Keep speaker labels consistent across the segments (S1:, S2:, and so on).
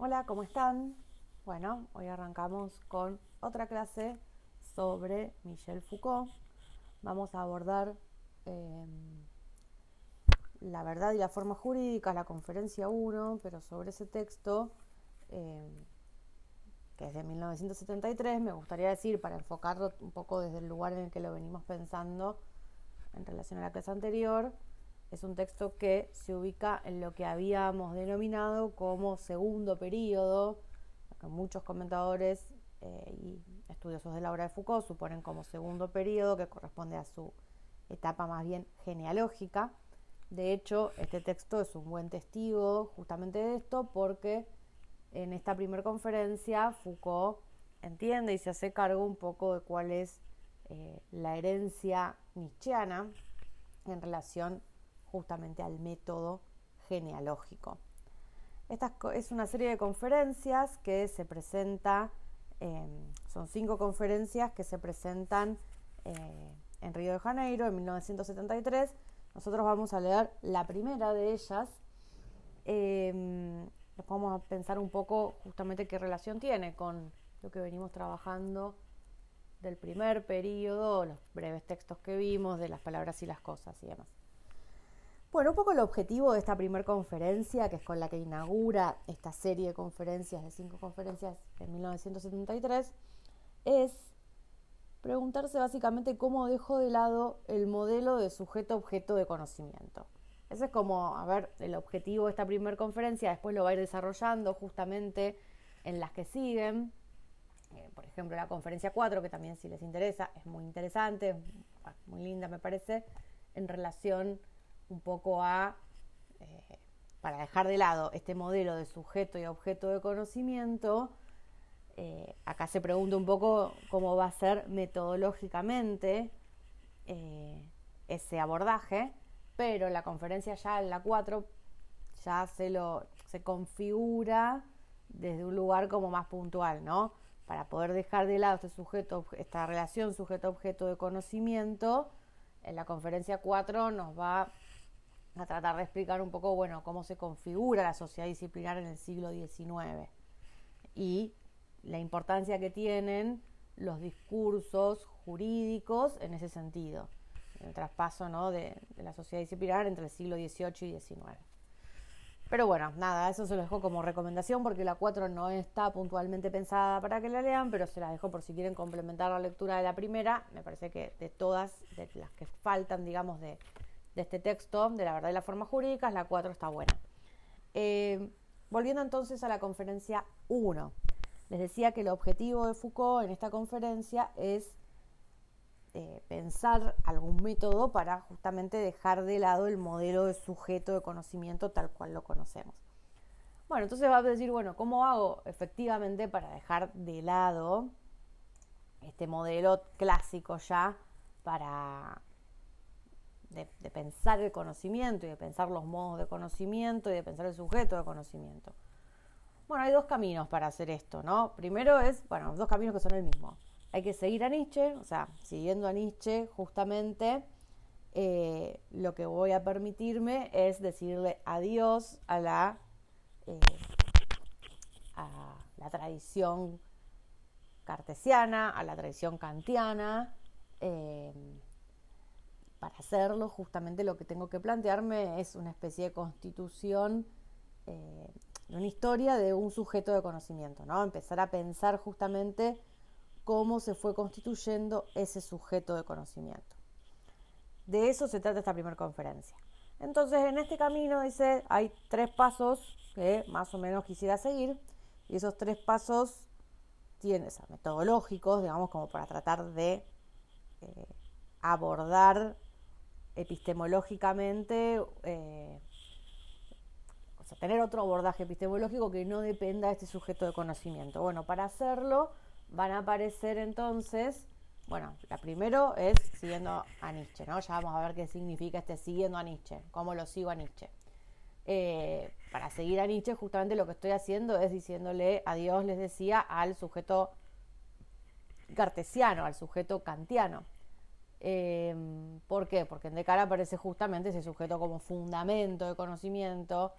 S1: Hola, ¿cómo están? Bueno, hoy arrancamos con otra clase sobre Michel Foucault. Vamos a abordar em, la verdad y la forma jurídica, la conferencia 1, pero sobre ese texto, em, que es de 1973, me gustaría decir, para enfocarlo un poco desde el lugar en el que lo venimos pensando en relación a la clase anterior, es un texto que se ubica en lo que habíamos denominado como segundo periodo, que muchos comentadores eh, y estudiosos de la obra de Foucault suponen como segundo periodo, que corresponde a su etapa más bien genealógica. De hecho, este texto es un buen testigo justamente de esto porque en esta primera conferencia Foucault entiende y se hace cargo un poco de cuál es eh, la herencia nietzscheana en relación justamente al método genealógico. Esta es una serie de conferencias que se presenta, son cinco conferencias que se presentan eh, en Río de Janeiro en 1973. Nosotros vamos a leer la primera de ellas. Eh, vamos a pensar un poco justamente qué relación tiene con lo que venimos trabajando del primer periodo, los breves textos que vimos, de las palabras y las cosas y demás. Bueno, un poco el objetivo de esta primera conferencia, que es con la que inaugura esta serie de conferencias, de cinco conferencias en 1973, es preguntarse básicamente cómo dejo de lado el modelo de sujeto-objeto de conocimiento. Ese es como, a ver, el objetivo de esta primera conferencia, después lo va a ir desarrollando justamente en las que siguen. Eh, por ejemplo, la conferencia 4, que también si les interesa, es muy interesante, muy linda me parece, en relación un poco a, eh, para dejar de lado este modelo de sujeto y objeto de conocimiento, eh, acá se pregunta un poco cómo va a ser metodológicamente eh, ese abordaje, pero la conferencia ya en la 4 ya se lo se configura desde un lugar como más puntual, ¿no? Para poder dejar de lado este sujeto, esta relación sujeto-objeto de conocimiento, en la conferencia 4 nos va a tratar de explicar un poco, bueno, cómo se configura la sociedad disciplinar en el siglo XIX y la importancia que tienen los discursos jurídicos en ese sentido, el traspaso ¿no? de, la sociedad disciplinar entre el siglo XVIII y XIX. Pero bueno, nada, eso se lo dejo como recomendación porque la 4 no está puntualmente pensada para que la lean, pero se la dejo por si quieren complementar la lectura de la primera. Me parece que de todas, de las que faltan, digamos, de, de este texto, de la verdad y la forma jurídica, la 4 está buena. Eh, volviendo entonces a la conferencia 1, les decía que el objetivo de Foucault en esta conferencia es eh, pensar algún método para justamente dejar de lado el modelo de sujeto de conocimiento tal cual lo conocemos. Bueno, entonces va a decir, bueno, ¿cómo hago efectivamente para dejar de lado este modelo clásico ya para de, pensar el conocimiento y de pensar los modos de conocimiento y de pensar el sujeto de conocimiento. Bueno, hay dos caminos para hacer esto, ¿no? Primero es, bueno, dos caminos que son el mismo. Hay que seguir a Nietzsche, o sea, siguiendo a Nietzsche, justamente eh, lo que voy a permitirme es decirle adiós a la, eh, a la tradición cartesiana, a la tradición kantiana. Eh, para hacerlo, justamente lo que tengo que plantearme es una especie de constitución, eh, una historia de un sujeto de conocimiento, ¿no? Empezar a pensar justamente cómo se fue constituyendo ese sujeto de conocimiento. De eso se trata esta primera conferencia. Entonces, en este camino, dice, hay tres pasos que más o menos quisiera seguir, y esos tres pasos tienen, o metodológicos, digamos, como para tratar de eh, abordar epistemológicamente, eh, o sea, tener otro abordaje epistemológico que no dependa de este sujeto de conocimiento. Bueno, para hacerlo van a aparecer entonces, bueno, la primero es siguiendo a Nietzsche, ¿no? Ya vamos a ver qué significa este siguiendo a Nietzsche, cómo lo sigo a Nietzsche. Eh, para seguir a Nietzsche, justamente lo que estoy haciendo es diciéndole adiós, les decía, al sujeto cartesiano, al sujeto kantiano. Eh, ¿Por qué? Porque en Descartes aparece justamente ese sujeto como fundamento de conocimiento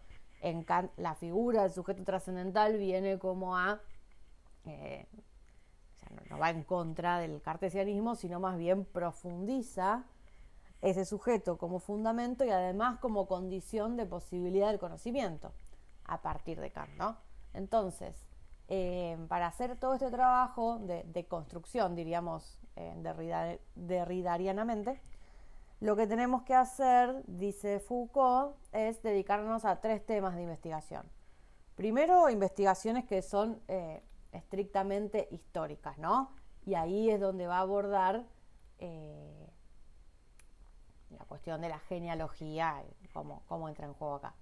S1: la figura del sujeto trascendental viene como a, eh, no, va en contra del cartesianismo, sino más bien profundiza ese sujeto como fundamento y además como condición de posibilidad del conocimiento a partir de Kant, ¿no? Entonces, eh, para hacer todo este trabajo de, construcción, diríamos, eh, derridarianamente, lo que tenemos que hacer, dice Foucault, es dedicarnos a tres temas de investigación. Primero, investigaciones que son eh, estrictamente históricas, ¿no? Y ahí es donde va a abordar eh, la cuestión de la genealogía, cómo, cómo entra en juego acá.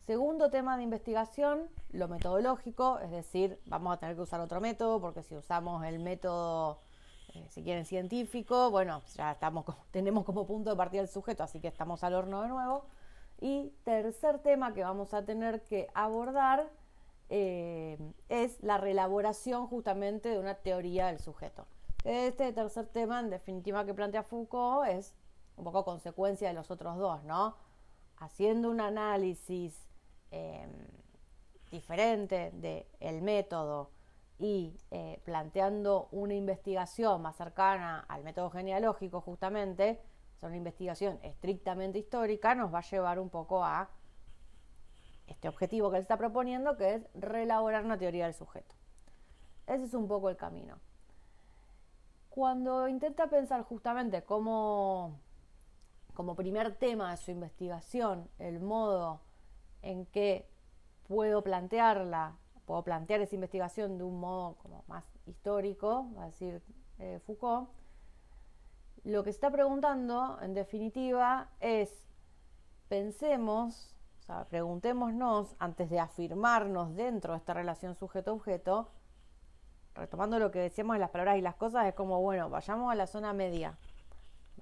S1: Segundo tema de investigación, lo metodológico, es decir, vamos a tener que usar otro método, porque si usamos el método eh, si quieren científico, bueno, ya estamos tenemos como punto de partida el sujeto, así que estamos al horno de nuevo. Y tercer tema que vamos a tener que abordar eh, es la reelaboración justamente de una teoría del sujeto. Este tercer tema, en definitiva, que plantea Foucault es un poco consecuencia de los otros dos, ¿no? Haciendo un análisis eh, diferente del método y eh, planteando una investigación más cercana al método genealógico justamente, o una investigación estrictamente histórica, nos va a llevar un poco a este objetivo que él está proponiendo, que es reelaborar una teoría del sujeto. Ese es un poco el camino. Cuando intenta pensar justamente como, como primer tema de su investigación el modo en que puedo plantearla puedo plantear esa investigación de un modo como más histórico, va a decir eh, Foucault, lo que se está preguntando, en definitiva, es pensemos, o sea, preguntémonos antes de afirmarnos dentro de esta relación sujeto-objeto, retomando lo que decíamos en las palabras y las cosas, es como, bueno, vayamos a la zona media.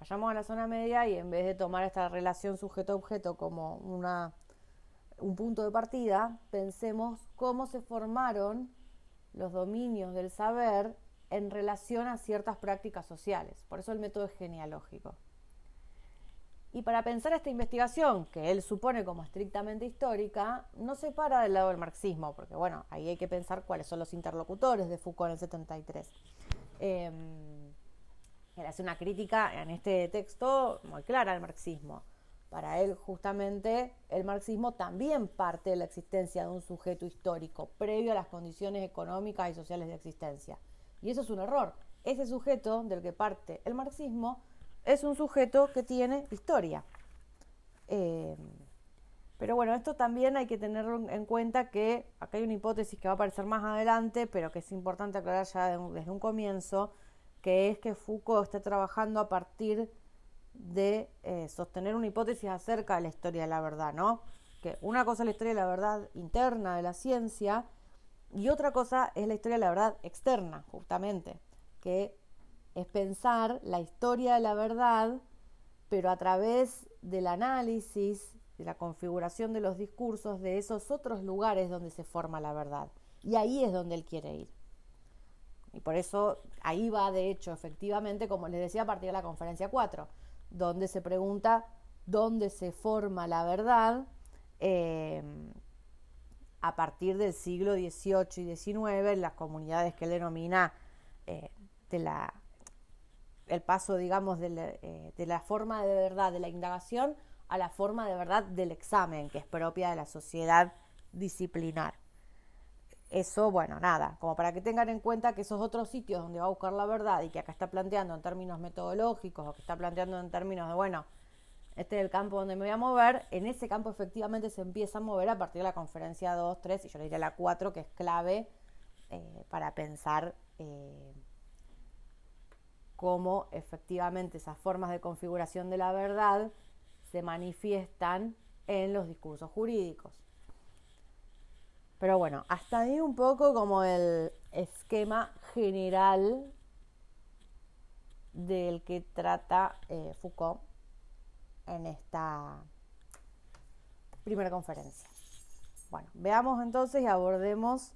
S1: Vayamos a la zona media y en vez de tomar esta relación sujeto-objeto como una un punto de partida, pensemos cómo se formaron los dominios del saber en relación a ciertas prácticas sociales. Por eso el método es genealógico. Y para pensar esta investigación, que él supone como estrictamente histórica, no se para del lado del marxismo, porque bueno, ahí hay que pensar cuáles son los interlocutores de Foucault en el 73. él hace una crítica en este texto muy clara al marxismo. Para él, justamente, el marxismo también parte de la existencia de un sujeto histórico, previo a las condiciones económicas y sociales de existencia. Y eso es un error. Ese sujeto del que parte el marxismo es un sujeto que tiene historia. Eh, pero bueno, esto también hay que tener en cuenta que acá hay una hipótesis que va a aparecer más adelante, pero que es importante aclarar ya desde un comienzo, que es que Foucault está trabajando a partir de eh, sostener una hipótesis acerca de la historia de la verdad, ¿no? Que una cosa es la historia de la verdad interna de la ciencia y otra cosa es la historia de la verdad externa, justamente, que es pensar la historia de la verdad, pero a través del análisis, de la configuración de los discursos de esos otros lugares donde se forma la verdad. Y ahí es donde él quiere ir. Y por eso ahí va, de hecho, efectivamente, como les decía a partir de la conferencia 4 donde se pregunta dónde se forma la verdad eh, a partir del siglo XVIII y XIX en las comunidades que él denomina eh, de la, el paso, digamos, eh, de la forma de verdad de la indagación a la forma de verdad del examen, que es propia de la sociedad disciplinar. Eso, bueno, nada, como para que tengan en cuenta que esos otros sitios donde va a buscar la verdad y que acá está planteando en términos metodológicos o que está planteando en términos de, bueno, este es el campo donde me voy a mover, en ese campo efectivamente se empieza a mover a partir de la conferencia 2, 3 y yo le diría la 4, que es clave eh, para pensar eh, cómo efectivamente esas formas de configuración de la verdad se manifiestan en los discursos jurídicos. Pero bueno, hasta ahí un poco como el esquema general del que trata eh, Foucault en esta primera conferencia. Bueno, veamos entonces y abordemos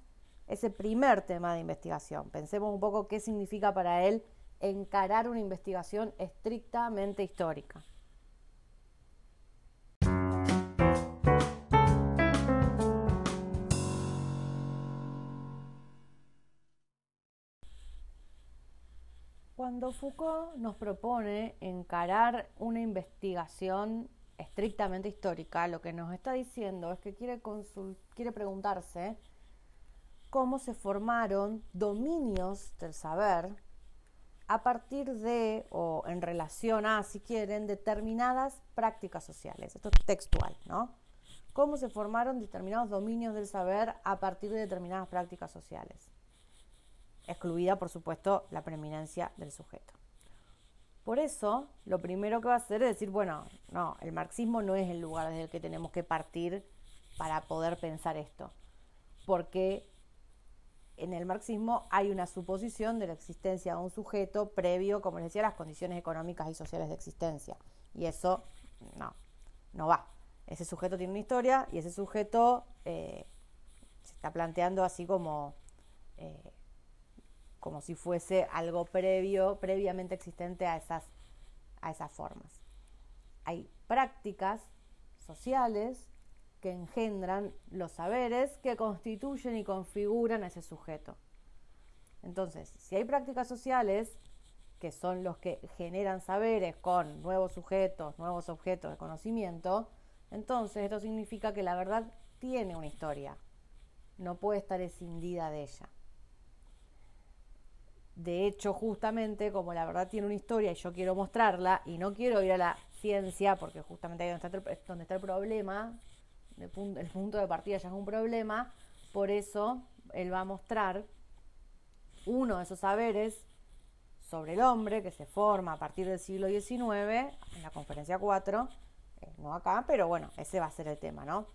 S1: ese primer tema de investigación. Pensemos un poco qué significa para él encarar una investigación estrictamente histórica. Cuando Foucault nos propone encarar una investigación estrictamente histórica, lo que nos está diciendo es que quiere, quiere preguntarse cómo se formaron dominios del saber a partir de, o en relación a, si quieren, determinadas prácticas sociales. Esto es textual, ¿no? Cómo se formaron determinados dominios del saber a partir de determinadas prácticas sociales excluida por supuesto la preeminencia del sujeto. Por eso, lo primero que va a hacer es decir, bueno, no, el marxismo no es el lugar desde el que tenemos que partir para poder pensar esto, porque en el marxismo hay una suposición de la existencia de un sujeto previo, como les decía, a las condiciones económicas y sociales de existencia. Y eso no, no va. Ese sujeto tiene una historia y ese sujeto eh, se está planteando así como eh, como si fuese algo previo, previamente existente a esas, a esas formas. Hay prácticas sociales que engendran los saberes que constituyen y configuran a ese sujeto. Entonces, si hay prácticas sociales que son los que generan saberes con nuevos sujetos, nuevos objetos de conocimiento, entonces esto significa que la verdad tiene una historia, no puede estar escindida de ella. De hecho, justamente como la verdad tiene una historia y yo quiero mostrarla y no quiero ir a la ciencia, porque justamente ahí donde está el, donde está el problema, el punto, de partida ya es un problema, por eso él va a mostrar uno de esos saberes sobre el hombre que se forma a partir del siglo XIX, en la conferencia 4, eh, no acá, pero bueno, ese va a ser el tema, ¿no?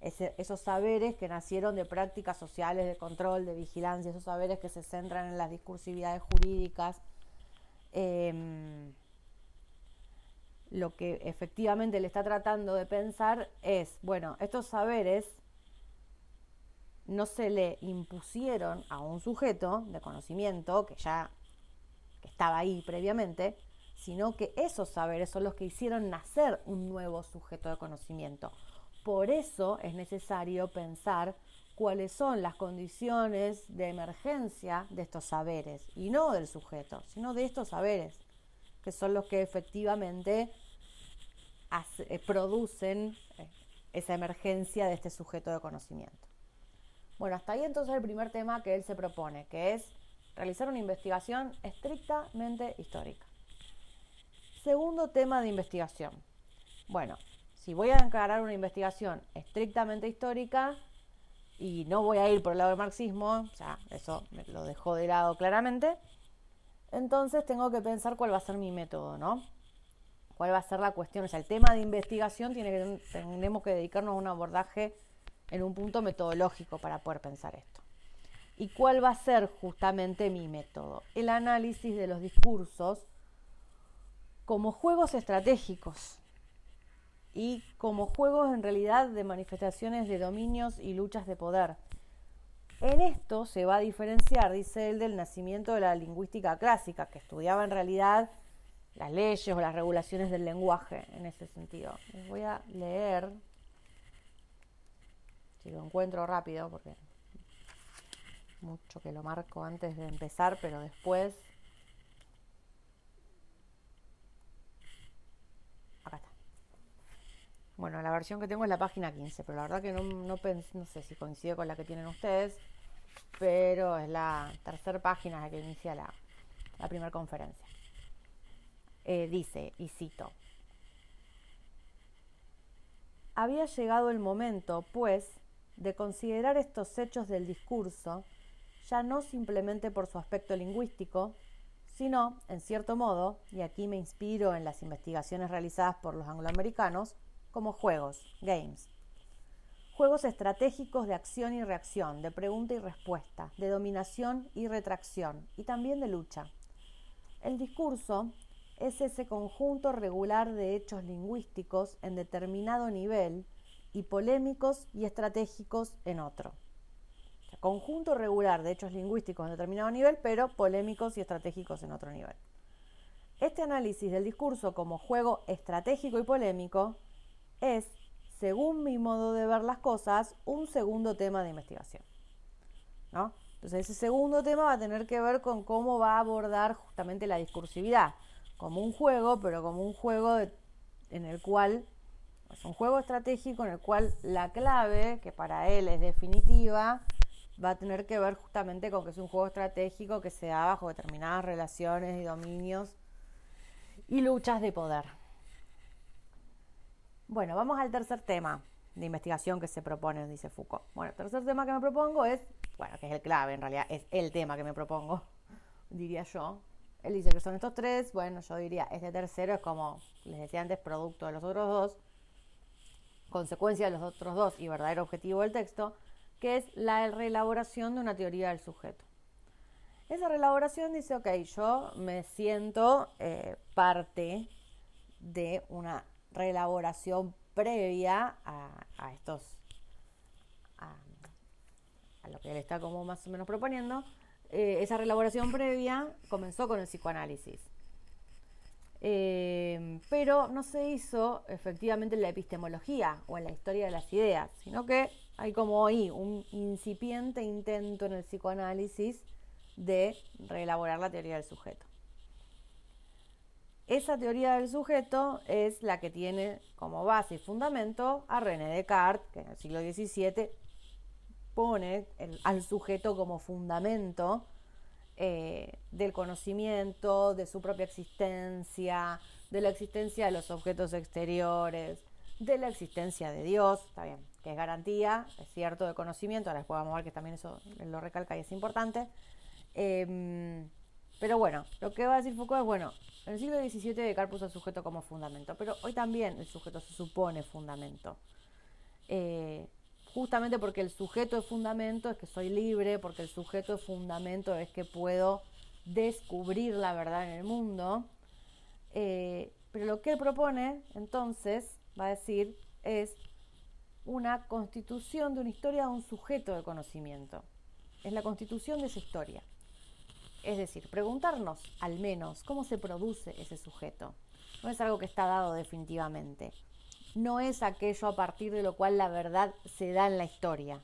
S1: Esos saberes que nacieron de prácticas sociales de control, de vigilancia, esos saberes que se centran en las discursividades jurídicas. Em, lo que efectivamente le está tratando de pensar es, bueno, estos saberes no se le impusieron a un sujeto de conocimiento que ya estaba ahí previamente, sino que esos saberes son los que hicieron nacer un nuevo sujeto de conocimiento, por eso es necesario pensar cuáles son las condiciones de emergencia de estos saberes, y no del sujeto, sino de estos saberes, que son los que efectivamente eh, producen eh, esa emergencia de este sujeto de conocimiento. Bueno, hasta ahí entonces el primer tema que él se propone, que es realizar una investigación estrictamente histórica. Segundo tema de investigación. Bueno, si voy a encarar una investigación estrictamente histórica y no voy a ir por el lado del marxismo, ya eso me lo dejó de lado claramente, entonces tengo que pensar cuál va a ser mi método, ¿no? ¿Cuál va a ser la cuestión? O sea, el tema de investigación tiene que, tenemos que dedicarnos a un abordaje en un punto metodológico para poder pensar esto. ¿Y cuál va a ser justamente mi método? El análisis de los discursos como juegos estratégicos, y como juegos en realidad de manifestaciones de dominios y luchas de poder. En esto se va a diferenciar, dice él, del nacimiento de la lingüística clásica, que estudiaba en realidad las leyes o las regulaciones del lenguaje en ese sentido. Les voy a leer, si lo encuentro rápido, porque mucho que lo marco antes de empezar, pero después Bueno, la versión que tengo es la página 15, pero la verdad que no, no, sé si coincide con la que tienen ustedes, pero es la tercera página la que inicia la, la primera conferencia. Eh, dice, y cito, había llegado el momento, pues, de considerar estos hechos del discurso ya no simplemente por su aspecto lingüístico, sino, en cierto modo, y aquí me inspiro en las investigaciones realizadas por los angloamericanos, como juegos, games. Juegos estratégicos de acción y reacción, de pregunta y respuesta, de dominación y retracción, y también de lucha. El discurso es ese conjunto regular de hechos lingüísticos en determinado nivel y polémicos y estratégicos en otro. conjunto regular de hechos lingüísticos en determinado nivel, pero polémicos y estratégicos en otro nivel. Este análisis del discurso como juego estratégico y polémico es, según mi modo de ver las cosas, un segundo tema de investigación. ¿no? Entonces ese segundo tema va a tener que ver con cómo va a abordar justamente la discursividad, como un juego, pero como un juego en el cual es un juego estratégico en el cual la clave, que para él es definitiva, va a tener que ver justamente con que es un juego estratégico que se da bajo determinadas relaciones y dominios y luchas de poder. Bueno, vamos al tercer tema de investigación que se propone, dice Foucault. Bueno, el tercer tema que me propongo es, bueno, que es el clave en realidad, es el tema que me propongo, diría yo. Él dice que son estos tres, bueno, yo diría, este tercero es como, les decía antes, producto de los otros dos, consecuencia de los otros dos y verdadero objetivo del texto, que es la reelaboración de una teoría del sujeto. Esa reelaboración dice, ok, yo me siento eh, parte de una reelaboración previa a, estos, a, lo que él está como más o menos proponiendo. Eh, esa reelaboración previa comenzó con el psicoanálisis. Eh, pero no se hizo efectivamente en la epistemología o en la historia de las ideas, sino que hay como ahí un incipiente intento en el psicoanálisis de reelaborar la teoría del sujeto. Esa teoría del sujeto es la que tiene como base y fundamento a René Descartes, que en el siglo XVII pone al sujeto como fundamento eh, del conocimiento, de su propia existencia, de la existencia de los objetos exteriores, de la existencia de Dios, está bien, que es garantía, es cierto, de conocimiento, ahora después vamos a ver que también eso lo recalca y es importante. Em, pero bueno, lo que va a decir Foucault es, bueno, en el siglo XVII Descartes puso al sujeto como fundamento, pero hoy también el sujeto se supone fundamento. Eh, justamente porque el sujeto es fundamento, es que soy libre, porque el sujeto es fundamento, es que puedo descubrir la verdad en el mundo. Eh, pero lo que él propone, entonces, va a decir, es una constitución de una historia de un sujeto de conocimiento. Es la constitución de esa historia. Es decir, preguntarnos al menos cómo se produce ese sujeto. No es algo que está dado definitivamente no es aquello a partir de lo cual la verdad se da en la historia.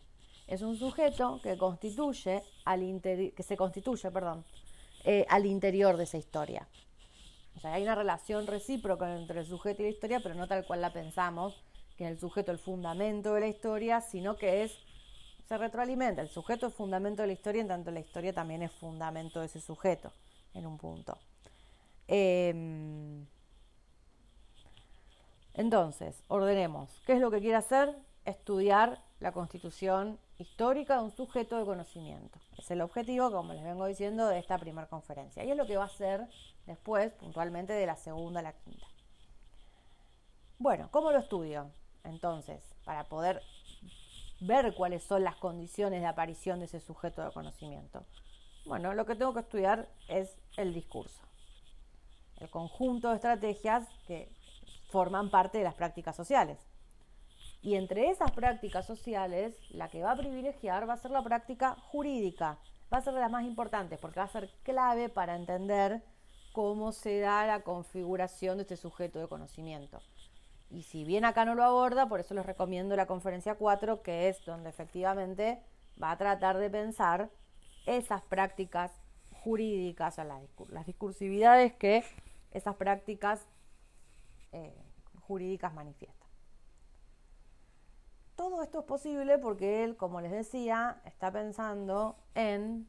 S1: Es un sujeto que constituye al que se constituye, perdón, eh, al interior de esa historia. O sea, hay una relación recíproca entre el sujeto y la historia, pero no tal cual la pensamos, que el sujeto es el fundamento de la historia, sino que es se retroalimenta. El sujeto es fundamento de la historia, en tanto la historia también es fundamento de ese sujeto, en un punto. Eh, entonces, ordenemos. ¿Qué es lo que quiere hacer? Estudiar la constitución histórica de un sujeto de conocimiento. Es el objetivo, como les vengo diciendo, de esta primera conferencia. Y es lo que va a hacer después, puntualmente, de la segunda a la quinta. Bueno, ¿cómo lo estudio? Entonces, para poder ver cuáles son las condiciones de aparición de ese sujeto de conocimiento. Bueno, lo que tengo que estudiar es el discurso. El conjunto de estrategias que forman parte de las prácticas sociales. Y entre esas prácticas sociales, la que va a privilegiar va a ser la práctica jurídica. Va a ser de las más importantes porque va a ser clave para entender cómo se da la configuración de este sujeto de conocimiento. Y si bien acá no lo aborda, por eso les recomiendo la conferencia 4, que es donde efectivamente va a tratar de pensar esas prácticas jurídicas, o las, discursividades que esas prácticas eh, jurídicas manifiestan. Todo esto es posible porque él, como les decía, está pensando en,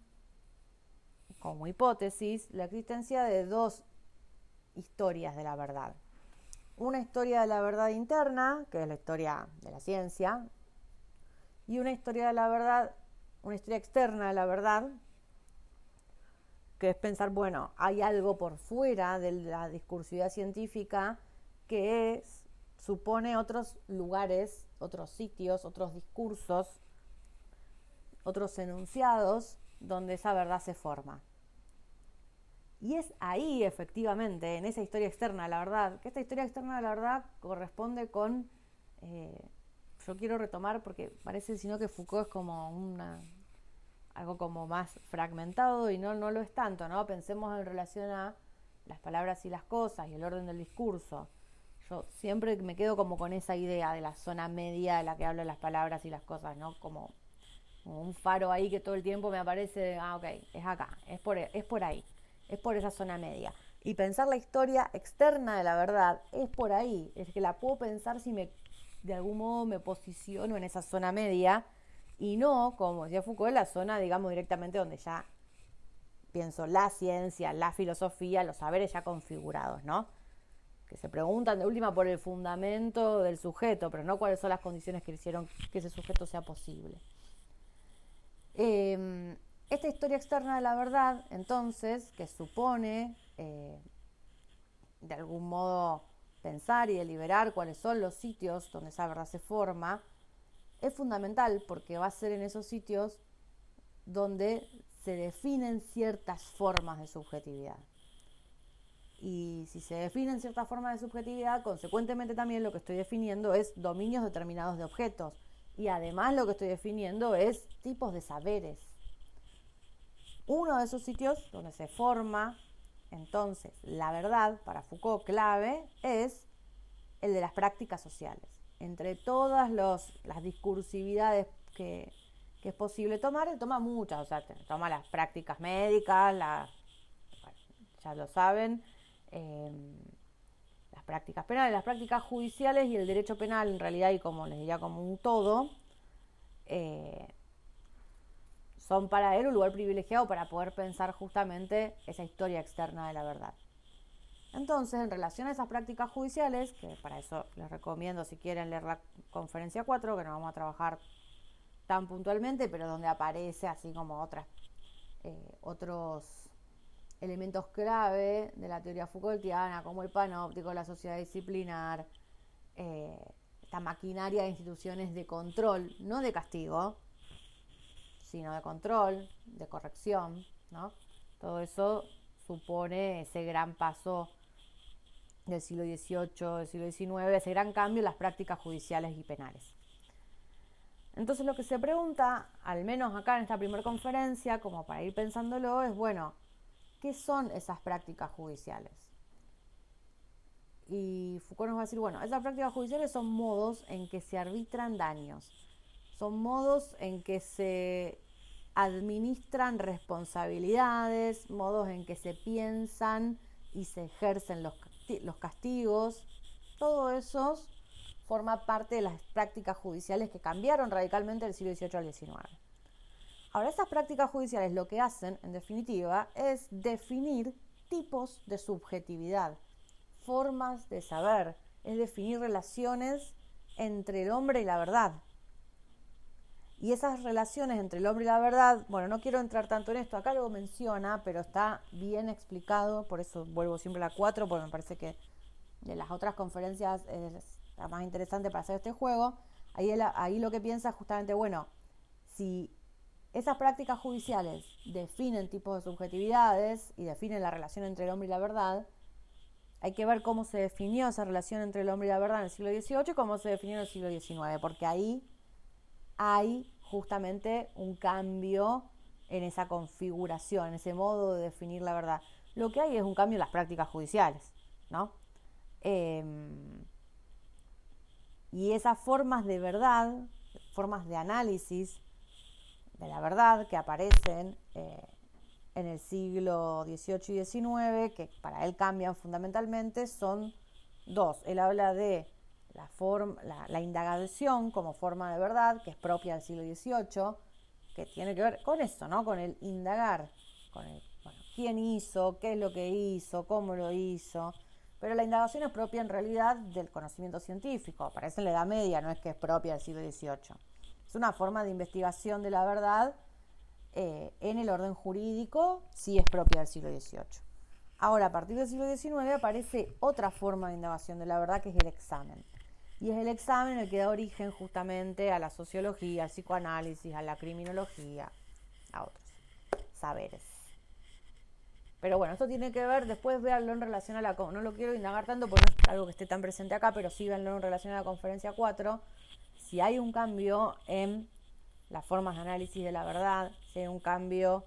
S1: como hipótesis, la existencia de dos historias de la verdad. Una historia de la verdad interna, que es la historia de la ciencia, y una historia de la verdad, una historia externa de la verdad, que es pensar, bueno, hay algo por fuera de la discursividad científica que es, supone otros lugares, otros sitios, otros discursos, otros enunciados donde esa verdad se forma. Y es ahí, efectivamente, en esa historia externa de la verdad, que esta historia externa de la verdad corresponde con, eh, yo quiero retomar porque parece sino que Foucault es como una, algo como más fragmentado y no, no lo es tanto, ¿no? Pensemos en relación a las palabras y las cosas y el orden del discurso siempre me quedo como con esa idea de la zona media de la que hablo las palabras y las cosas, ¿no? Como un faro ahí que todo el tiempo me aparece, ah, ok, es acá, es por, es por ahí, es por esa zona media. Y pensar la historia externa de la verdad es por ahí, es que la puedo pensar si me, de algún modo me posiciono en esa zona media y no, como decía Foucault, la zona, digamos, directamente donde ya pienso la ciencia, la filosofía, los saberes ya configurados, ¿no? Que se preguntan de última por el fundamento del sujeto, pero no cuáles son las condiciones que hicieron que ese sujeto sea posible. Em, esta historia externa de la verdad, entonces, que supone eh, de algún modo pensar y deliberar cuáles son los sitios donde esa verdad se forma, es fundamental porque va a ser en esos sitios donde se definen ciertas formas de subjetividad. Y si se definen ciertas formas de subjetividad, consecuentemente también lo que estoy definiendo es dominios determinados de objetos. Y además lo que estoy definiendo es tipos de saberes. Uno de esos sitios donde se forma entonces la verdad, para Foucault clave, es el de las prácticas sociales. Entre todas las discursividades que, es posible tomar, toma muchas, o sea, toma las prácticas médicas, las, ya lo saben, em, las prácticas penales, las prácticas judiciales y el derecho penal en realidad y como les diría como un todo, eh, son para él un lugar privilegiado para poder pensar justamente esa historia externa de la verdad. Entonces, en relación a esas prácticas judiciales, que para eso les recomiendo si quieren leer la conferencia 4, que no vamos a trabajar tan puntualmente, pero donde aparece así como otras, eh, otros elementos clave de la teoría Foucaultiana, como el panóptico, la sociedad disciplinar, eh, esta maquinaria de instituciones de control, no de castigo, sino de control, de corrección, ¿no? Todo eso supone ese gran paso del siglo XVIII, del siglo XIX, ese gran cambio en las prácticas judiciales y penales. Entonces lo que se pregunta, al menos acá en esta primera conferencia, como para ir pensándolo, es, bueno, ¿qué son esas prácticas judiciales? Y Foucault nos va a decir, bueno, esas prácticas judiciales son modos en que se arbitran daños, son modos en que se administran responsabilidades, modos en que se piensan y se ejercen los, castigos, todo eso forma parte de las prácticas judiciales que cambiaron radicalmente del siglo XVIII al XIX. Ahora, esas prácticas judiciales lo que hacen, en definitiva, es definir tipos de subjetividad, formas de saber, es definir relaciones entre el hombre y la verdad. Y esas relaciones entre el hombre y la verdad, bueno, no quiero entrar tanto en esto, acá lo menciona, pero está bien explicado, por eso vuelvo siempre a la 4, porque me parece que de las otras conferencias es la más interesante para hacer este juego. Ahí, ahí lo que piensa justamente, bueno, si esas prácticas judiciales definen tipos de subjetividades y definen la relación entre el hombre y la verdad, hay que ver cómo se definió esa relación entre el hombre y la verdad en el siglo XVIII y cómo se definió en el siglo XIX, porque ahí hay justamente un cambio en esa configuración, en ese modo de definir la verdad. Lo que hay es un cambio en las prácticas judiciales, ¿no? Em, y esas formas de verdad, formas de análisis de la verdad que aparecen eh, en el siglo XVIII y XIX, que para él cambian fundamentalmente, son dos. Él habla de la, forma, la, indagación como forma de verdad, que es propia del siglo XVIII, que tiene que ver con eso, ¿no? Con el indagar, con el, quién hizo, qué es lo que hizo, cómo lo hizo. Pero la indagación es propia en realidad del conocimiento científico. Aparece en la Edad Media, no es que es propia del siglo XVIII. Es una forma de investigación de la verdad eh, en el orden jurídico, sí es propia del siglo XVIII. Ahora, a partir del siglo XIX aparece otra forma de indagación de la verdad que es el examen. Y es el examen el que da origen justamente a la sociología, al psicoanálisis, a la criminología, a otros saberes. Pero bueno, esto tiene que ver, después véanlo en relación a la... No lo quiero indagar tanto porque no es algo que esté tan presente acá, pero sí véanlo en relación a la conferencia 4. Si hay un cambio en las formas de análisis de la verdad, si hay un cambio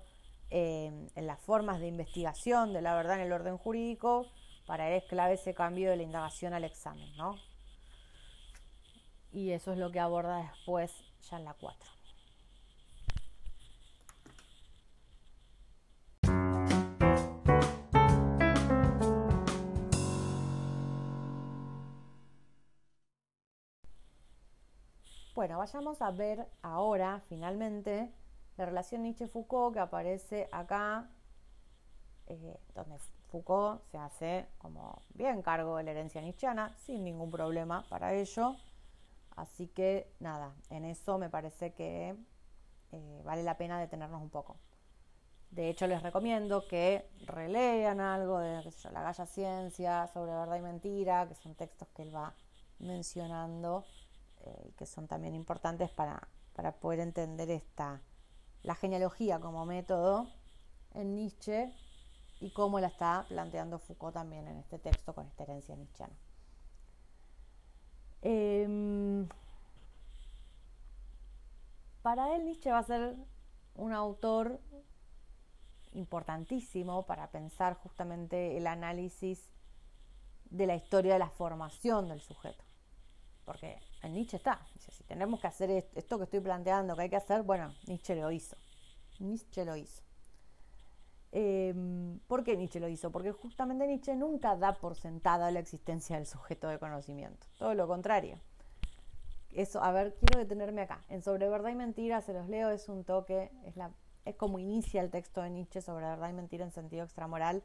S1: eh, en las formas de investigación de la verdad en el orden jurídico, para él es clave ese cambio de la indagación al examen, ¿no? y eso es lo que aborda después ya en la 4. Bueno, vayamos a ver ahora, finalmente, la relación Nietzsche-Foucault que aparece acá, eh, donde Foucault se hace como bien cargo de la herencia nietzscheana, sin ningún problema para ello. Así que nada, en eso me parece que eh, vale la pena detenernos un poco. De hecho, les recomiendo que relean algo de La Galla Ciencia, sobre verdad y mentira, que son textos que él va mencionando eh, y que son también importantes para, para poder entender esta, la genealogía como método en Nietzsche y cómo la está planteando Foucault también en este texto con esta herencia nietzscheana. Em, para él Nietzsche va a ser un autor importantísimo para pensar justamente el análisis de la historia de la formación del sujeto. Porque en Nietzsche está. si tenemos que hacer esto que estoy planteando, que hay que hacer, bueno, Nietzsche lo hizo. Nietzsche lo hizo. Em, ¿Por qué Nietzsche lo hizo? Porque justamente Nietzsche nunca da por sentada la existencia del sujeto de conocimiento. Todo lo contrario. Eso, a ver, quiero detenerme acá. En Sobre Verdad y Mentira, se los leo, es un toque, es, como inicia el texto de Nietzsche sobre verdad y mentira en sentido extramoral,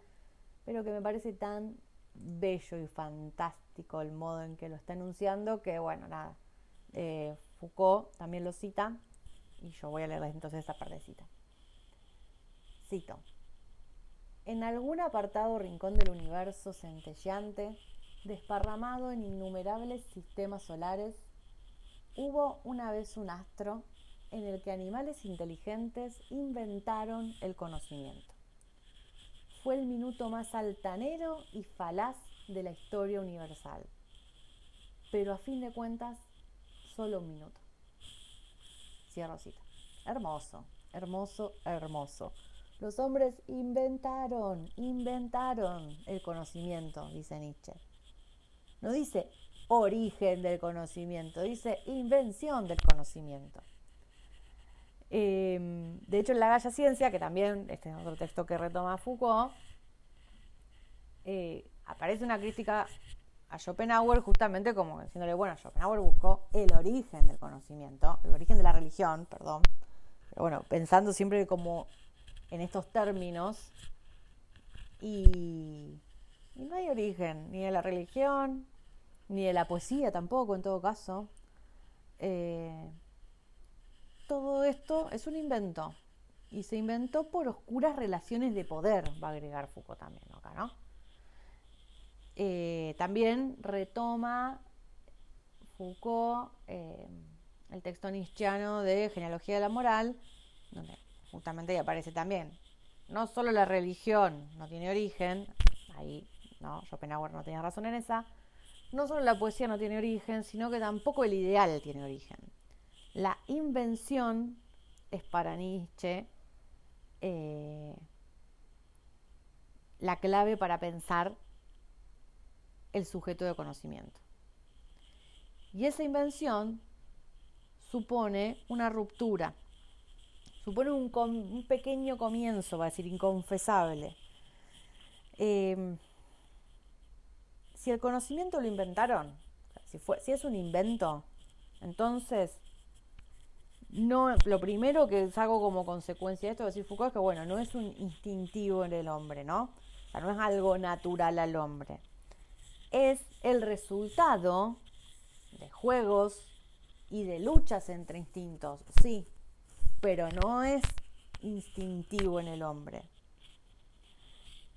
S1: pero que me parece tan bello y fantástico el modo en que lo está enunciando que, bueno, nada. Eh, Foucault también lo cita y yo voy a leer entonces esa partecita. Cito. En algún apartado rincón del universo centelleante, desparramado en innumerables sistemas solares, hubo una vez un astro en el que animales inteligentes inventaron el conocimiento. Fue el minuto más altanero y falaz de la historia universal. Pero a fin de cuentas, solo un minuto. Cierro cita. Hermoso, hermoso, hermoso. Los hombres inventaron, inventaron el conocimiento, dice Nietzsche. No dice origen del conocimiento, dice invención del conocimiento. Em, de hecho, en La Galla Ciencia, que también, este es otro texto que retoma Foucault, eh, aparece una crítica a Schopenhauer justamente como diciéndole, bueno, Schopenhauer buscó el origen del conocimiento, el origen de la religión, perdón, pero bueno, pensando siempre como en estos términos y, no hay origen ni de la religión, ni de la poesía tampoco, en todo caso. Eh, todo esto es un invento y se inventó por oscuras relaciones de poder, va a agregar Foucault también acá, ¿no? Eh, también retoma Foucault eh, el texto nietzscheano de Genealogía de la Moral, justamente ahí aparece también. No solo la religión no tiene origen, ahí no, Schopenhauer no tenía razón en esa, no solo la poesía no tiene origen, sino que tampoco el ideal tiene origen. La invención es para Nietzsche eh, la clave para pensar el sujeto de conocimiento. Y esa invención supone una ruptura supone un, pequeño comienzo, va a decir, inconfesable. Em, si el conocimiento lo inventaron, si, fue, es un invento, entonces no, lo primero que hago como consecuencia de esto, de decir Foucault, es que bueno, no es un instintivo en el hombre, ¿no? O sea, no es algo natural al hombre. Es el resultado de juegos y de luchas entre instintos, sí, pero no es instintivo en el hombre.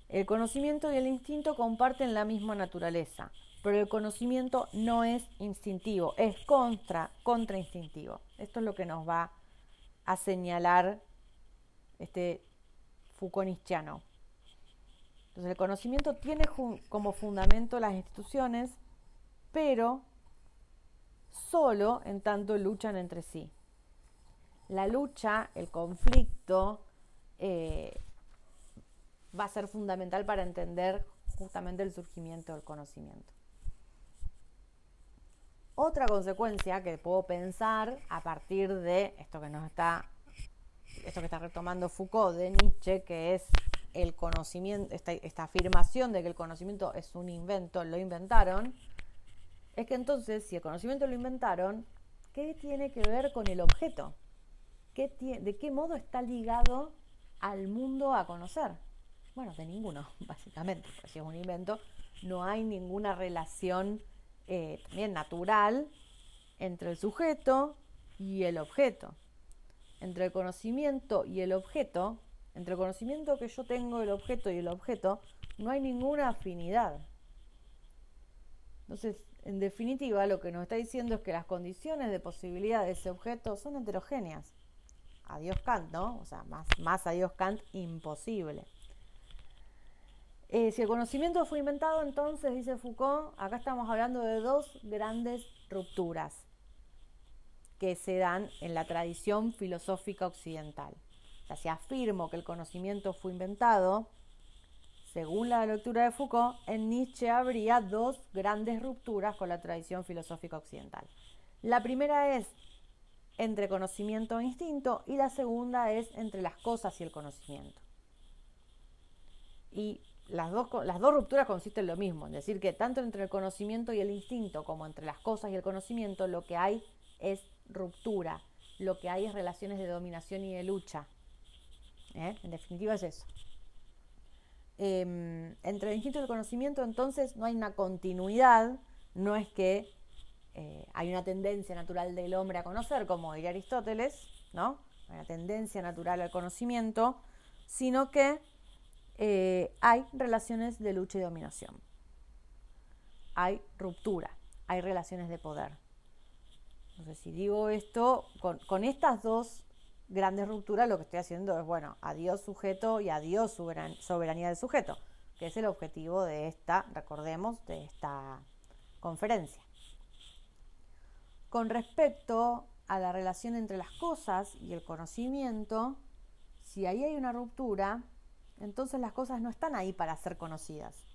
S1: El conocimiento y el instinto comparten la misma naturaleza, pero el conocimiento no es instintivo, es contra, contrainstintivo. Esto es lo que nos va a señalar este Foucault-Nietzscheano. Entonces, el conocimiento tiene como fundamento las instituciones, pero solo en tanto luchan entre sí la lucha, el conflicto, eh, va a ser fundamental para entender justamente el surgimiento del conocimiento. Otra consecuencia que puedo pensar a partir de esto que nos está, esto que está retomando Foucault de Nietzsche, que es el conocimiento, esta, esta afirmación de que el conocimiento es un invento, lo inventaron, es que entonces, si el conocimiento lo inventaron, ¿qué tiene que ver con el objeto? ¿De qué modo está ligado al mundo a conocer? Bueno, de ninguno, básicamente, porque si es un invento, no hay ninguna relación eh, también natural entre el sujeto y el objeto. Entre el conocimiento y el objeto, entre el conocimiento que yo tengo del objeto y el objeto, no hay ninguna afinidad. Entonces, en definitiva, lo que nos está diciendo es que las condiciones de posibilidad de ese objeto son heterogéneas. Adiós Kant, ¿no? O sea, más, más adiós Kant, imposible. Eh, si el conocimiento fue inventado, entonces, dice Foucault, acá estamos hablando de dos grandes rupturas que se dan en la tradición filosófica occidental. O sea, si afirmo que el conocimiento fue inventado, según la lectura de Foucault, en Nietzsche habría dos grandes rupturas con la tradición filosófica occidental. La primera es entre conocimiento e instinto y la segunda es entre las cosas y el conocimiento. Y las dos, las dos rupturas consisten en lo mismo, en decir que tanto entre el conocimiento y el instinto como entre las cosas y el conocimiento lo que hay es ruptura, lo que hay es relaciones de dominación y de lucha. ¿Eh? En definitiva es eso. Em, entre el instinto y el conocimiento, entonces, no hay una continuidad, no es que eh, hay una tendencia natural del hombre a conocer, como diría Aristóteles, ¿no? Una tendencia natural al conocimiento, sino que eh, hay relaciones de lucha y dominación. Hay ruptura, hay relaciones de poder. Entonces, si digo esto, con, con estas dos grandes rupturas lo que estoy haciendo es, bueno, adiós sujeto y adiós soberanía del sujeto, que es el objetivo de esta, recordemos, de esta conferencia. Con respecto a la relación entre las cosas y el conocimiento, si ahí hay una ruptura, entonces las cosas no están ahí para ser conocidas.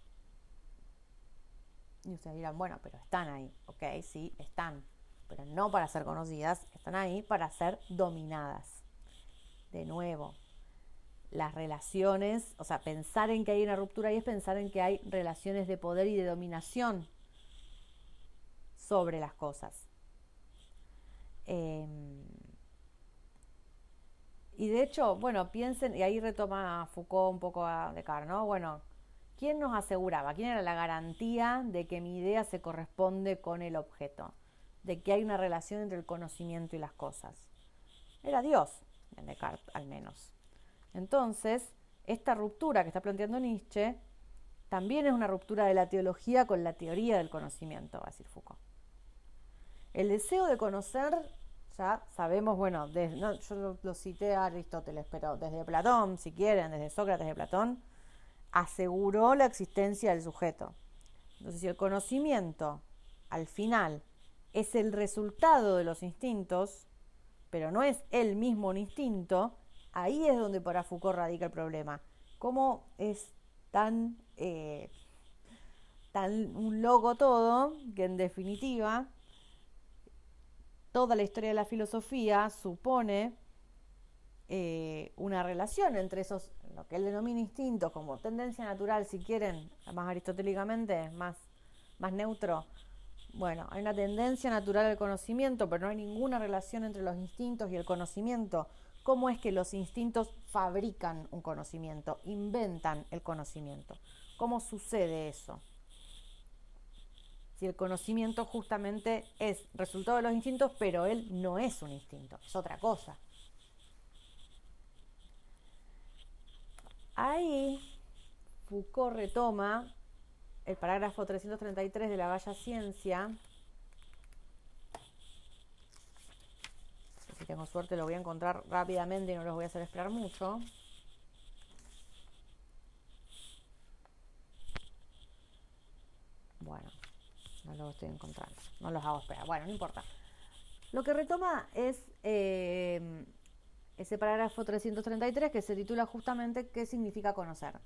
S1: Y ustedes dirán, bueno, pero están ahí. Ok, sí, están. Pero no para ser conocidas, están ahí para ser dominadas de nuevo, las relaciones, o sea, pensar en que hay una ruptura ahí es pensar en que hay relaciones de poder y de dominación sobre las cosas. Em, y de hecho, bueno, piensen, y ahí retoma Foucault un poco a Descartes, ¿no? Bueno, ¿quién nos aseguraba? ¿Quién era la garantía de que mi idea se corresponde con el objeto? De que hay una relación entre el conocimiento y las cosas. Era Dios Descartes al menos. Entonces, esta ruptura que está planteando Nietzsche también es una ruptura de la teología con la teoría del conocimiento, va a decir Foucault. El deseo de conocer, ya sabemos, bueno, yo lo, cité a Aristóteles, pero desde Platón, si quieren, desde Sócrates de Platón, aseguró la existencia del sujeto. Entonces, si el conocimiento al final es el resultado de los instintos, pero no es el mismo un instinto, ahí es donde para Foucault radica el problema. ¿Cómo es tan, eh, tan un loco todo que en definitiva toda la historia de la filosofía supone eh, una relación entre esos, lo que él denomina instintos como tendencia natural, si quieren, más aristotélicamente, más, más neutro, bueno, hay una tendencia natural al conocimiento, pero no hay ninguna relación entre los instintos y el conocimiento. ¿Cómo es que los instintos fabrican un conocimiento, inventan el conocimiento? ¿Cómo sucede eso? Si el conocimiento justamente es resultado de los instintos, pero él no es un instinto, es otra cosa. Ahí Foucault retoma el parágrafo 333 de la Valla Ciencia. Si tengo suerte lo voy a encontrar rápidamente y no los voy a hacer esperar mucho. Bueno, no los estoy encontrando. No los hago esperar. Bueno, no importa. Lo que retoma es eh, ese parágrafo 333 que se titula justamente ¿Qué significa conocer?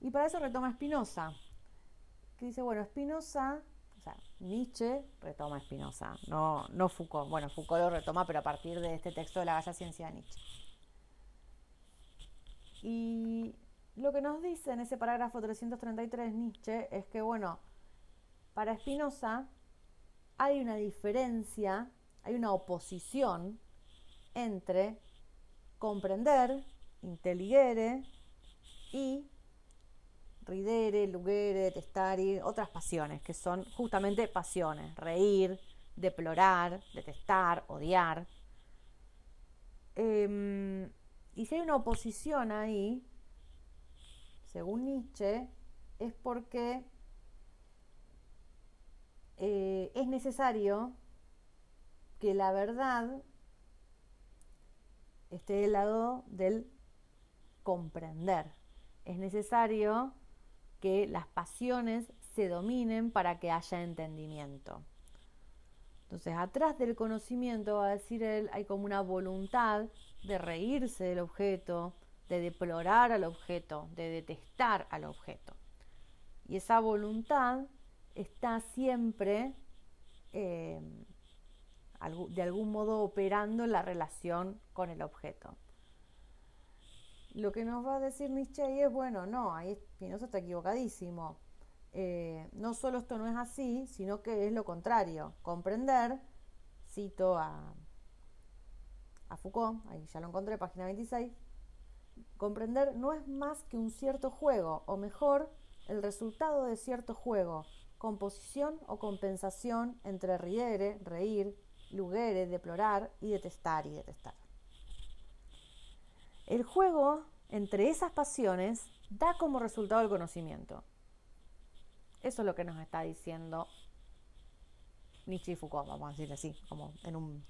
S1: Y para eso retoma Spinoza, que dice, bueno, Spinoza, o sea, Nietzsche retoma Spinoza, no, no Foucault. Bueno, Foucault lo retoma, pero a partir de este texto de la Bella Ciencia de Nietzsche. Y lo que nos dice en ese parágrafo 333 Nietzsche es que, bueno, para Spinoza hay una diferencia hay una oposición entre comprender, inteligere y ridere, lugere, y otras pasiones, que son justamente pasiones, reír, deplorar, detestar, odiar. Em, y si hay una oposición ahí, según Nietzsche, es porque eh, es necesario que la verdad esté del lado del comprender. Es necesario que las pasiones se dominen para que haya entendimiento. Entonces, atrás del conocimiento, va a decir él, hay como una voluntad de reírse del objeto, de deplorar al objeto, de detestar al objeto. Y esa voluntad está siempre eh, de algún modo operando la relación con el objeto. Lo que nos va a decir Nietzsche es, bueno, no, ahí Spinoza está equivocadísimo. Eh, no solo esto no es así, sino que es lo contrario. Comprender, cito a, a Foucault, ahí ya lo encontré, página 26, comprender no es más que un cierto juego, o mejor, el resultado de cierto juego, composición o compensación entre riere, reír, lugere, deplorar y detestar y detestar. El juego entre esas pasiones da como resultado el conocimiento. Eso es lo que nos está diciendo Nietzsche y Foucault, vamos a decir así, como en un,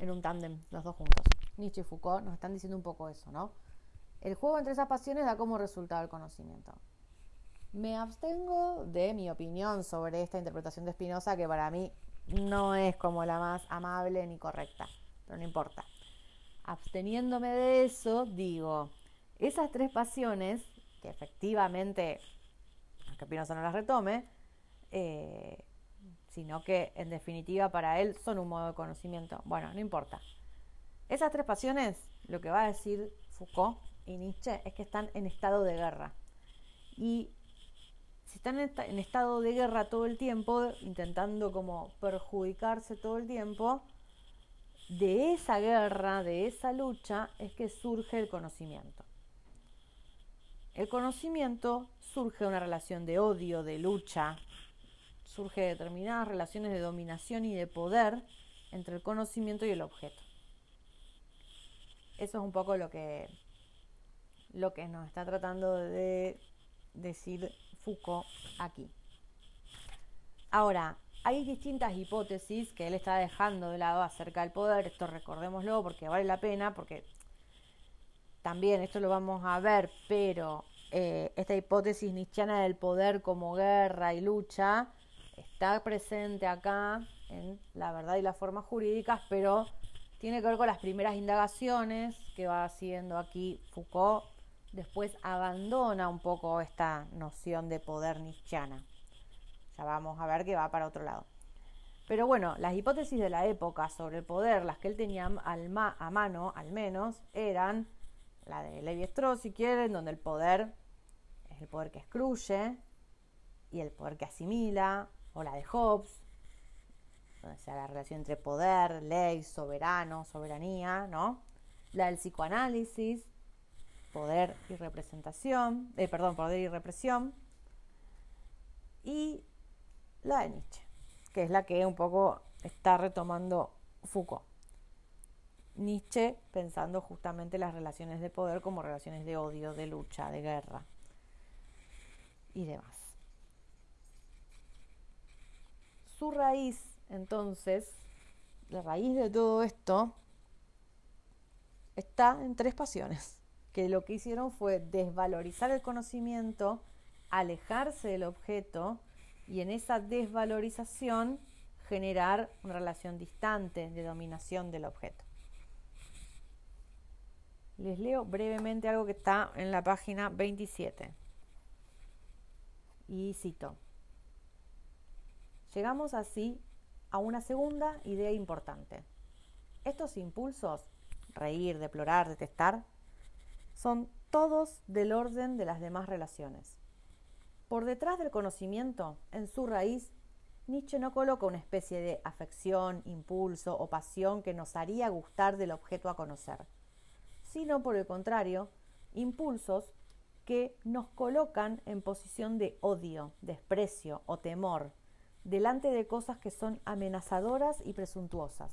S1: en un tándem, los dos juntos. Nietzsche y Foucault nos están diciendo un poco eso, ¿no? El juego entre esas pasiones da como resultado el conocimiento. Me abstengo de mi opinión sobre esta interpretación de Spinoza, que para mí no es como la más amable ni correcta, pero no importa absteniéndome de eso, digo, esas tres pasiones, que efectivamente, aunque Pinoza no las retome, eh, sino que en definitiva para él son un modo de conocimiento. Bueno, no importa. Esas tres pasiones, lo que va a decir Foucault y Nietzsche es que están en estado de guerra. Y si están en estado de guerra todo el tiempo, intentando como perjudicarse todo el tiempo, de esa guerra, de esa lucha, es que surge el conocimiento. El conocimiento surge una relación de odio, de lucha, surge de determinadas relaciones de dominación y de poder entre el conocimiento y el objeto. Eso es un poco lo que, lo que nos está tratando de decir Foucault aquí. Ahora, hay distintas hipótesis que él está dejando de lado acerca del poder, esto recordémoslo porque vale la pena, porque también esto lo vamos a ver, pero eh, esta hipótesis nichiana del poder como guerra y lucha está presente acá en la verdad y las formas jurídicas, pero tiene que ver con las primeras indagaciones que va haciendo aquí Foucault. Después abandona un poco esta noción de poder nichiana ya vamos a ver que va para otro lado. Pero bueno, las hipótesis de la época sobre el poder, las que él tenía a mano al menos, eran la de Levi Strauss, si quieren, donde el poder es el poder que excluye y el poder que asimila, o la de Hobbes, donde sea la relación entre poder, ley, soberano, soberanía, ¿no? La del psicoanálisis, poder y representación, eh, perdón, poder y represión. Y la de Nietzsche, que es la que un poco está retomando Foucault. Nietzsche pensando justamente las relaciones de poder como relaciones de odio, de lucha, de guerra y demás. Su raíz, entonces, la raíz de todo esto está en tres pasiones, que lo que hicieron fue desvalorizar el conocimiento, alejarse del objeto y en esa desvalorización generar una relación distante de dominación del objeto. Les leo brevemente algo que está en la página 27. Y cito. Llegamos así a una segunda idea importante. Estos impulsos, reír, deplorar, detestar, son todos del orden de las demás relaciones. Por detrás del conocimiento, en su raíz, Nietzsche no coloca una especie de afección, impulso o pasión que nos haría gustar del objeto a conocer, sino por el contrario, impulsos que nos colocan en posición de odio, desprecio o temor delante de cosas que son amenazadoras y presuntuosas.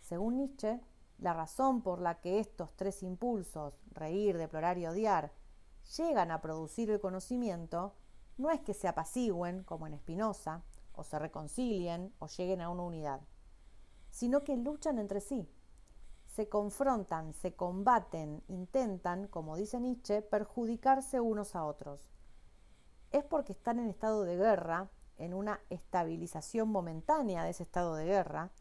S1: Según Nietzsche, la razón por la que estos tres impulsos, reír, deplorar y odiar, llegan a producir el conocimiento, no es que se apacigüen, como en Spinoza, o se reconcilien o lleguen a una unidad, sino que luchan entre sí, se confrontan, se combaten, intentan, como dice Nietzsche, perjudicarse unos a otros. Es porque están en estado de guerra, en una estabilización momentánea de ese estado de guerra,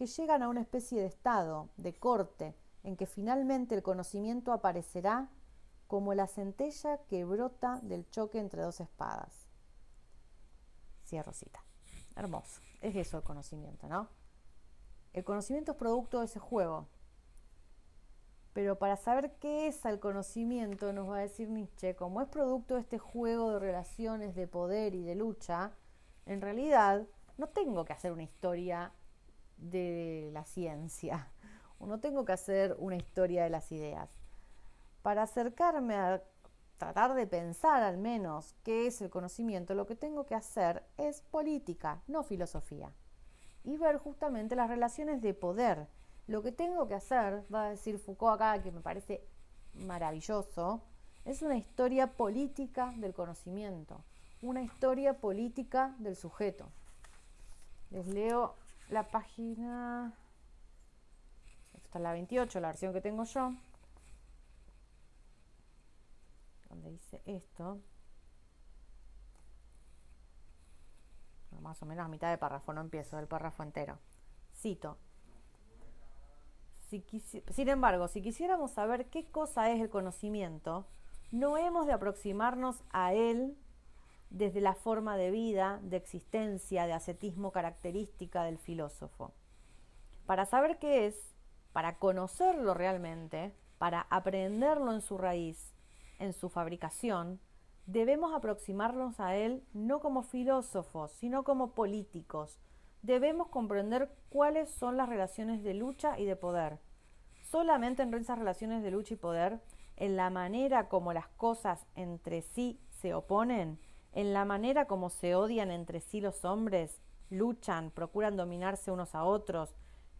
S1: que llegan a una especie de estado, de corte, en que finalmente el conocimiento aparecerá como la centella que brota del choque entre dos espadas. Cierro cita. Hermoso. Es eso el conocimiento, ¿no? El conocimiento es producto de ese juego, pero para saber qué es el conocimiento, nos va a decir Nietzsche, como es producto de este juego de relaciones de poder y de lucha, en realidad no tengo que hacer una historia de la ciencia, no tengo que hacer una historia de las ideas. Para acercarme a tratar de pensar al menos qué es el conocimiento, lo que tengo que hacer es política, no filosofía, y ver justamente las relaciones de poder lo que tengo que hacer, va a decir Foucault acá, que me parece maravilloso, es una historia política del conocimiento, una historia política del sujeto. Les leo la página, esta es la 28, la versión que tengo yo, donde dice esto. Más o menos a mitad del párrafo, no empiezo el párrafo entero. Cito, sin embargo, si quisiéramos saber qué cosa es el conocimiento, no hemos de aproximarnos a él desde la forma de vida, de existencia, de ascetismo característica del filósofo. Para saber qué es, para conocerlo realmente, para aprenderlo en su raíz, en su fabricación, debemos aproximarnos a él no como filósofos, sino como políticos, debemos comprender cuáles son las relaciones de lucha y de poder. Solamente en esas relaciones de lucha y poder, en la manera como las cosas entre sí se oponen, en la manera como se odian entre sí los hombres, luchan, procuran dominarse unos a otros,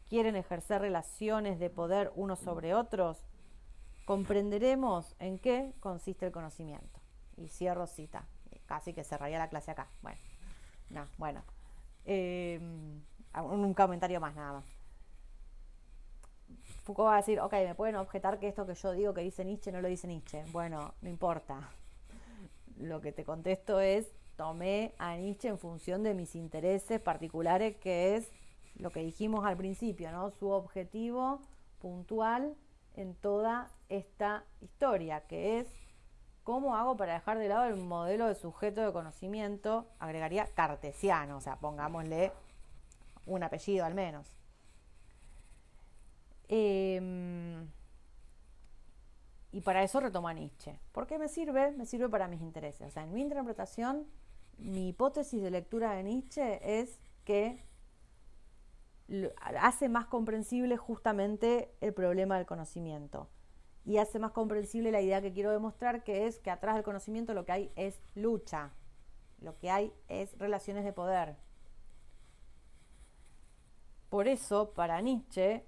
S1: quieren ejercer relaciones de poder unos sobre otros, comprenderemos en qué consiste el conocimiento. Y cierro cita. Casi que cerraría la clase acá. Bueno, no, bueno. Em, un comentario más nada más. Foucault va a decir, ok, me pueden objetar que esto que yo digo que dice Nietzsche no lo dice Nietzsche. Bueno, no importa. Lo que te contesto es, tomé a Nietzsche en función de mis intereses particulares, que es lo que dijimos al principio, ¿no? Su objetivo puntual en toda esta historia, que es ¿Cómo hago para dejar de lado el modelo de sujeto de conocimiento? Agregaría cartesiano, o sea, pongámosle un apellido al menos. Em, y para eso retoma Nietzsche. ¿Por qué me sirve? Me sirve para mis intereses. En mi interpretación, mi hipótesis de lectura de Nietzsche es que hace más comprensible justamente el problema del conocimiento y hace más comprensible la idea que quiero demostrar, que es que atrás del conocimiento lo que hay es lucha, lo que hay es relaciones de poder. Por eso, para Nietzsche,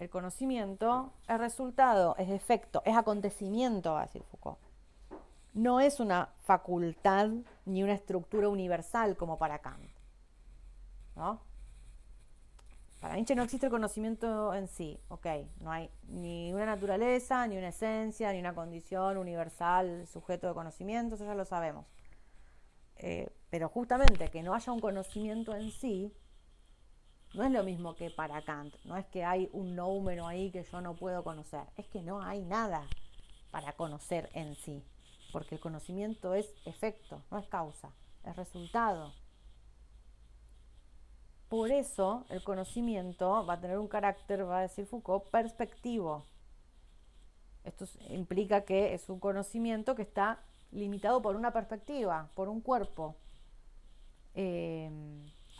S1: el conocimiento es resultado, es efecto, es acontecimiento, va a decir Foucault. No es una facultad ni una estructura universal como para Kant. ¿No? Para Nietzsche no existe el conocimiento en sí, ok, no hay ni una naturaleza, ni una esencia, ni una condición universal, sujeto de conocimiento, eso ya lo sabemos. Eh, pero justamente que no haya un conocimiento en sí, no es lo mismo que para Kant, no es que hay un número ahí que yo no puedo conocer, es que no hay nada para conocer en sí, porque el conocimiento es efecto, no es causa, es resultado. Por eso el conocimiento va a tener un carácter, va a decir Foucault, perspectivo. Esto implica que es un conocimiento que está limitado por una perspectiva, por un cuerpo. eh,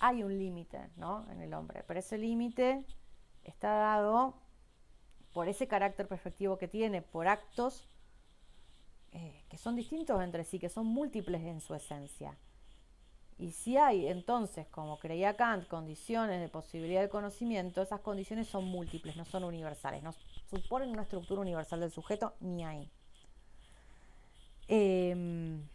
S1: hay un límite ¿no? en el hombre, pero ese límite está dado por ese carácter perspectivo que tiene, por actos eh, que son distintos entre sí, que son múltiples en su esencia. Y si hay entonces, como creía Kant, condiciones de posibilidad de conocimiento, esas condiciones son múltiples, no son universales, no suponen una estructura universal del sujeto ni ahí. Em,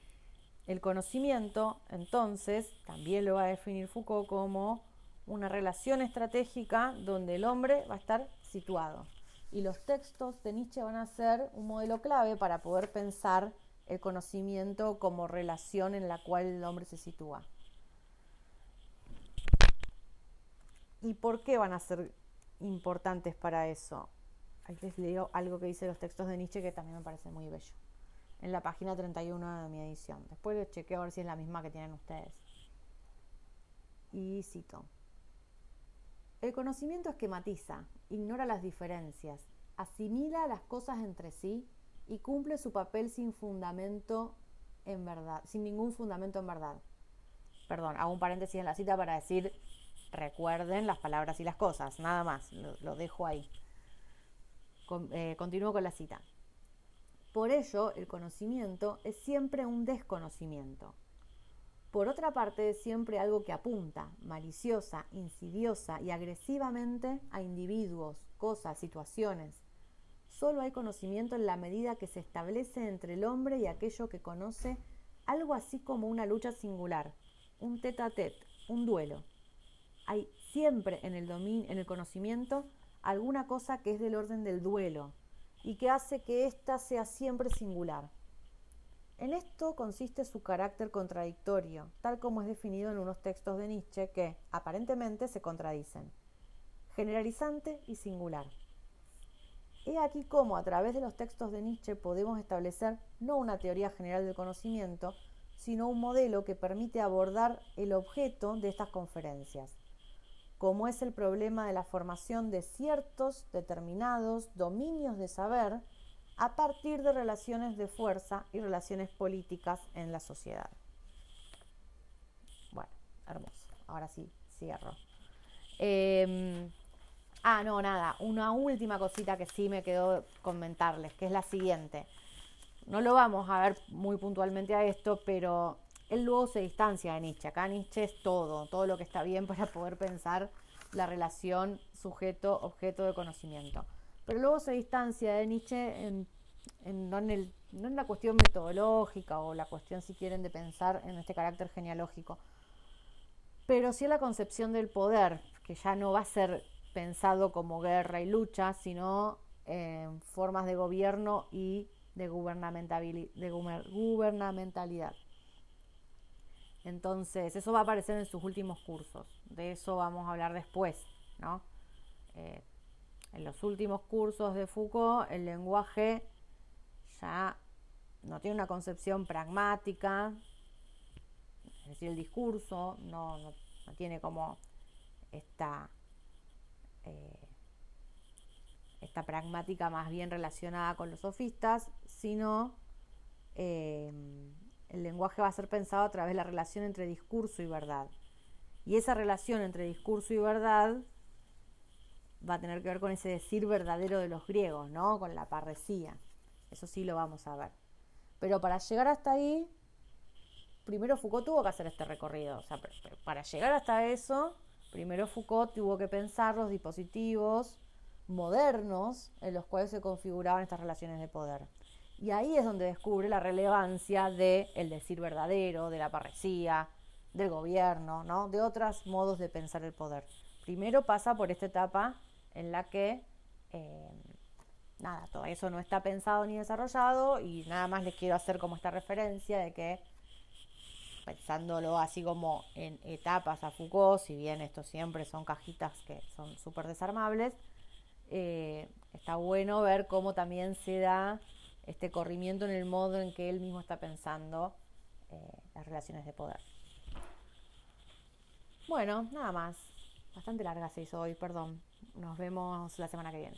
S1: el conocimiento, entonces, también lo va a definir Foucault como una relación estratégica donde el hombre va a estar situado. Y los textos de Nietzsche van a ser un modelo clave para poder pensar el conocimiento como relación en la cual el hombre se sitúa. ¿Y por qué van a ser importantes para eso? Ahí les leo algo que dice los textos de Nietzsche que también me parece muy bello en la página 31 de mi edición. Después les chequeo a ver si es la misma que tienen ustedes. Y cito. El conocimiento esquematiza, ignora las diferencias, asimila las cosas entre sí y cumple su papel sin fundamento en verdad, sin ningún fundamento en verdad. Perdón, hago un paréntesis en la cita para decir recuerden las palabras y las cosas, nada más, lo, dejo ahí. Eh, continúo con la cita. Por ello, el conocimiento es siempre un desconocimiento. Por otra parte, es siempre algo que apunta, maliciosa, insidiosa y agresivamente a individuos, cosas, situaciones. Solo hay conocimiento en la medida que se establece entre el hombre y aquello que conoce algo así como una lucha singular, un tete a tete, un duelo. Hay siempre en el, en el conocimiento alguna cosa que es del orden del duelo, y que hace que ésta sea siempre singular. En esto consiste su carácter contradictorio, tal como es definido en unos textos de Nietzsche que, aparentemente, se contradicen. Generalizante y singular. He aquí cómo a través de los textos de Nietzsche podemos establecer no una teoría general del conocimiento, sino un modelo que permite abordar el objeto de estas conferencias, como es el problema de la formación de ciertos determinados dominios de saber a partir de relaciones de fuerza y relaciones políticas en la sociedad. Bueno, hermoso. Ahora sí, cierro. Em, ah, no, nada. Una última cosita que sí me quedó comentarles, que es la siguiente. No lo vamos a ver muy puntualmente a esto, pero él luego se distancia de Nietzsche. Acá Nietzsche es todo, todo lo que está bien para poder pensar la relación sujeto-objeto de conocimiento. Pero luego se distancia de Nietzsche en, no, en no en la cuestión metodológica o la cuestión, si quieren, de pensar en este carácter genealógico, pero sí en la concepción del poder, que ya no va a ser pensado como guerra y lucha, sino en formas de gobierno y de gubernamentalidad. Entonces, eso va a aparecer en sus últimos cursos. De eso vamos a hablar después, ¿no? Eh, en los últimos cursos de Foucault, el lenguaje ya no tiene una concepción pragmática, es decir, el discurso no, tiene como esta, eh, esta pragmática más bien relacionada con los sofistas, sino eh, el lenguaje va a ser pensado a través de la relación entre discurso y verdad. Y esa relación entre discurso y verdad va a tener que ver con ese decir verdadero de los griegos, ¿no? Con la parresía. Eso sí lo vamos a ver. Pero para llegar hasta ahí, primero Foucault tuvo que hacer este recorrido. O sea, para llegar hasta eso, primero Foucault tuvo que pensar los dispositivos modernos en los cuales se configuraban estas relaciones de poder. Y ahí es donde descubre la relevancia del el decir verdadero, de la parresía, del gobierno, ¿no? de otros modos de pensar el poder. Primero pasa por esta etapa en la que eh, nada, todo eso no está pensado ni desarrollado y nada más les quiero hacer como esta referencia de que pensándolo así como en etapas a Foucault, si bien esto siempre son cajitas que son súper desarmables, eh, está bueno ver cómo también se da este corrimiento en el modo en que él mismo está pensando eh, las relaciones de poder. Bueno, nada más. Bastante larga se hizo hoy, perdón. Nos vemos la semana que viene.